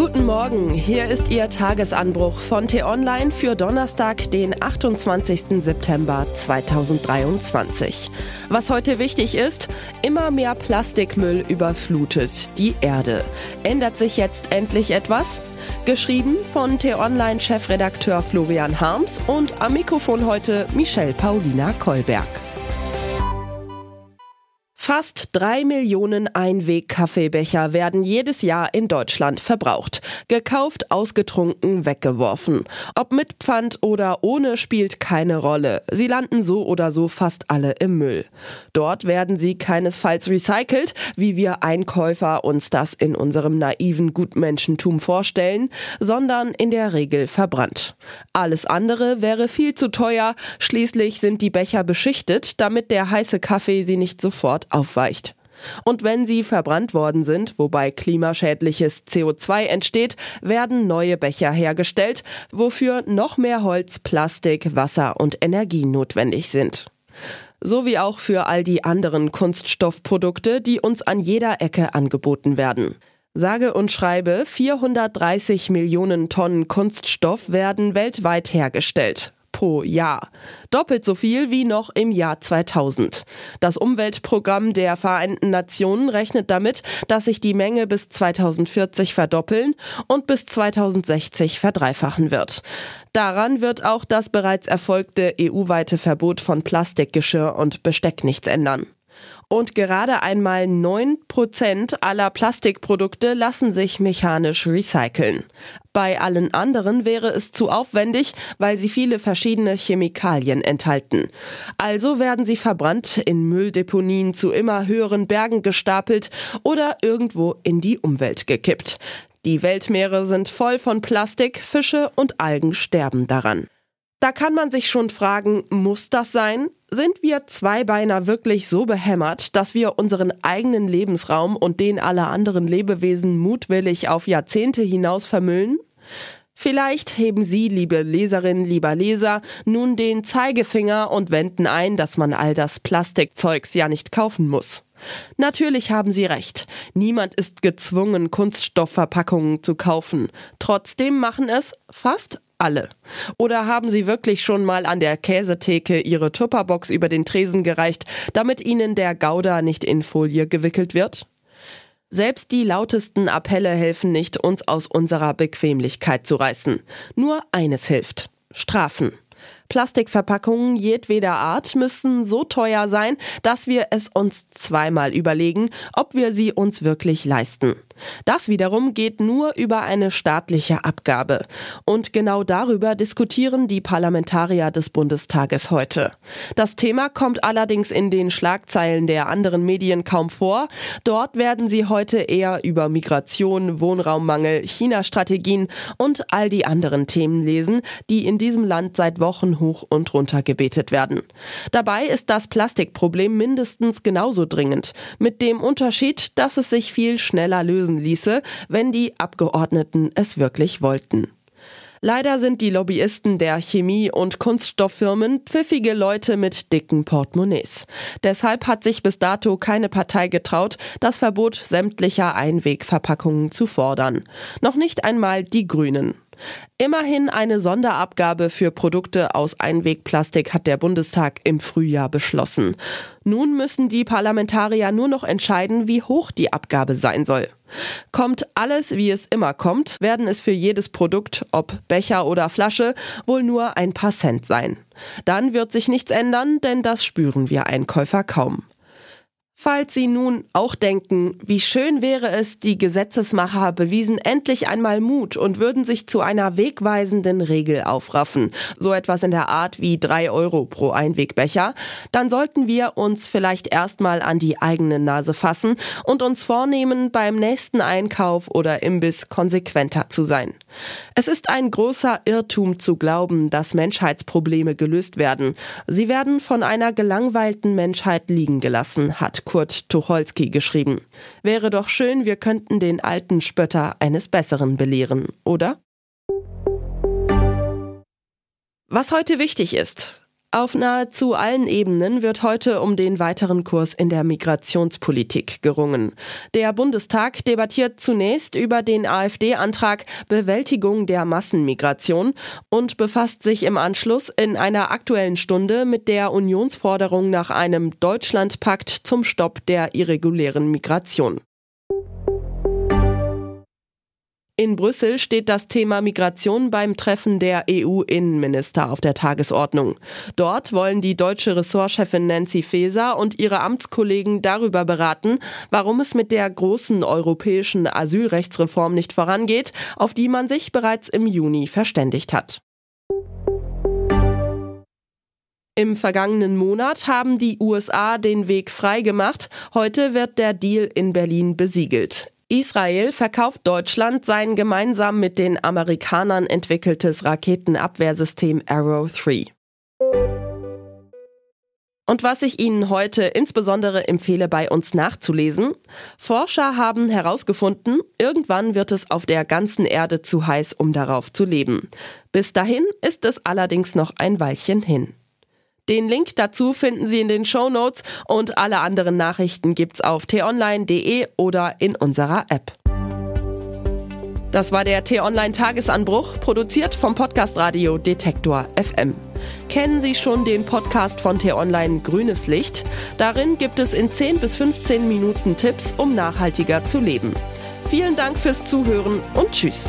Guten Morgen, hier ist Ihr Tagesanbruch von T-Online für Donnerstag, den 28. September 2023. Was heute wichtig ist, immer mehr Plastikmüll überflutet die Erde. Ändert sich jetzt endlich etwas? Geschrieben von T-Online-Chefredakteur Florian Harms und am Mikrofon heute Michelle Paulina Kolberg. Fast drei Millionen Einweg-Kaffeebecher werden jedes Jahr in Deutschland verbraucht. Gekauft, ausgetrunken, weggeworfen. Ob mit Pfand oder ohne spielt keine Rolle. Sie landen so oder so fast alle im Müll. Dort werden sie keinesfalls recycelt, wie wir Einkäufer uns das in unserem naiven Gutmenschentum vorstellen, sondern in der Regel verbrannt. Alles andere wäre viel zu teuer. Schließlich sind die Becher beschichtet, damit der heiße Kaffee sie nicht sofort aufweicht. Und wenn sie verbrannt worden sind, wobei klimaschädliches CO2 entsteht, werden neue Becher hergestellt, wofür noch mehr Holz, Plastik, Wasser und Energie notwendig sind. So wie auch für all die anderen Kunststoffprodukte, die uns an jeder Ecke angeboten werden. Sage und schreibe, 430 Millionen Tonnen Kunststoff werden weltweit hergestellt pro Jahr. Doppelt so viel wie noch im Jahr 2000. Das Umweltprogramm der Vereinten Nationen rechnet damit, dass sich die Menge bis 2040 verdoppeln und bis 2060 verdreifachen wird. Daran wird auch das bereits erfolgte EU-weite Verbot von Plastikgeschirr und Besteck nichts ändern. Und gerade einmal 9% aller Plastikprodukte lassen sich mechanisch recyceln. Bei allen anderen wäre es zu aufwendig, weil sie viele verschiedene Chemikalien enthalten. Also werden sie verbrannt, in Mülldeponien zu immer höheren Bergen gestapelt oder irgendwo in die Umwelt gekippt. Die Weltmeere sind voll von Plastik, Fische und Algen sterben daran. Da kann man sich schon fragen, muss das sein? Sind wir Zweibeiner wirklich so behämmert, dass wir unseren eigenen Lebensraum und den aller anderen Lebewesen mutwillig auf Jahrzehnte hinaus vermüllen? Vielleicht heben Sie, liebe Leserinnen, lieber Leser, nun den Zeigefinger und wenden ein, dass man all das Plastikzeugs ja nicht kaufen muss. Natürlich haben Sie recht. Niemand ist gezwungen, Kunststoffverpackungen zu kaufen. Trotzdem machen es fast alle. Oder haben Sie wirklich schon mal an der Käsetheke Ihre Tupperbox über den Tresen gereicht, damit Ihnen der Gouda nicht in Folie gewickelt wird? Selbst die lautesten Appelle helfen nicht, uns aus unserer Bequemlichkeit zu reißen. Nur eines hilft. Strafen. Plastikverpackungen jedweder Art müssen so teuer sein, dass wir es uns zweimal überlegen, ob wir sie uns wirklich leisten. Das wiederum geht nur über eine staatliche Abgabe. Und genau darüber diskutieren die Parlamentarier des Bundestages heute. Das Thema kommt allerdings in den Schlagzeilen der anderen Medien kaum vor. Dort werden sie heute eher über Migration, Wohnraummangel, China-Strategien und all die anderen Themen lesen, die in diesem Land seit Wochen hoch und runter gebetet werden. Dabei ist das Plastikproblem mindestens genauso dringend, mit dem Unterschied, dass es sich viel schneller lösen ließe, wenn die Abgeordneten es wirklich wollten. Leider sind die Lobbyisten der Chemie- und Kunststofffirmen pfiffige Leute mit dicken Portemonnaies. Deshalb hat sich bis dato keine Partei getraut, das Verbot sämtlicher Einwegverpackungen zu fordern. Noch nicht einmal die Grünen. Immerhin eine Sonderabgabe für Produkte aus Einwegplastik hat der Bundestag im Frühjahr beschlossen. Nun müssen die Parlamentarier nur noch entscheiden, wie hoch die Abgabe sein soll. Kommt alles, wie es immer kommt, werden es für jedes Produkt, ob Becher oder Flasche, wohl nur ein paar Cent sein. Dann wird sich nichts ändern, denn das spüren wir Einkäufer kaum. Falls Sie nun auch denken, wie schön wäre es, die Gesetzesmacher bewiesen endlich einmal Mut und würden sich zu einer wegweisenden Regel aufraffen, so etwas in der Art wie drei Euro pro Einwegbecher, dann sollten wir uns vielleicht erstmal an die eigene Nase fassen und uns vornehmen, beim nächsten Einkauf oder Imbiss konsequenter zu sein. Es ist ein großer Irrtum zu glauben, dass Menschheitsprobleme gelöst werden. Sie werden von einer gelangweilten Menschheit liegen gelassen, hat Kurt Tucholsky geschrieben. Wäre doch schön, wir könnten den alten Spötter eines Besseren belehren, oder? Was heute wichtig ist. Auf nahezu allen Ebenen wird heute um den weiteren Kurs in der Migrationspolitik gerungen. Der Bundestag debattiert zunächst über den AfD-Antrag Bewältigung der Massenmigration und befasst sich im Anschluss in einer aktuellen Stunde mit der Unionsforderung nach einem Deutschlandpakt zum Stopp der irregulären Migration. In Brüssel steht das Thema Migration beim Treffen der EU-Innenminister auf der Tagesordnung. Dort wollen die deutsche Ressortchefin Nancy Faeser und ihre Amtskollegen darüber beraten, warum es mit der großen europäischen Asylrechtsreform nicht vorangeht, auf die man sich bereits im Juni verständigt hat. Im vergangenen Monat haben die USA den Weg freigemacht. Heute wird der Deal in Berlin besiegelt. Israel verkauft Deutschland sein gemeinsam mit den Amerikanern entwickeltes Raketenabwehrsystem Arrow 3. Und was ich Ihnen heute insbesondere empfehle, bei uns nachzulesen, Forscher haben herausgefunden, irgendwann wird es auf der ganzen Erde zu heiß, um darauf zu leben. Bis dahin ist es allerdings noch ein Weilchen hin. Den Link dazu finden Sie in den Show Notes und alle anderen Nachrichten gibt's auf t-online.de oder in unserer App. Das war der T-Online Tagesanbruch, produziert vom Podcast Radio Detektor FM. Kennen Sie schon den Podcast von T-Online Grünes Licht? Darin gibt es in 10 bis 15 Minuten Tipps, um nachhaltiger zu leben. Vielen Dank fürs Zuhören und Tschüss.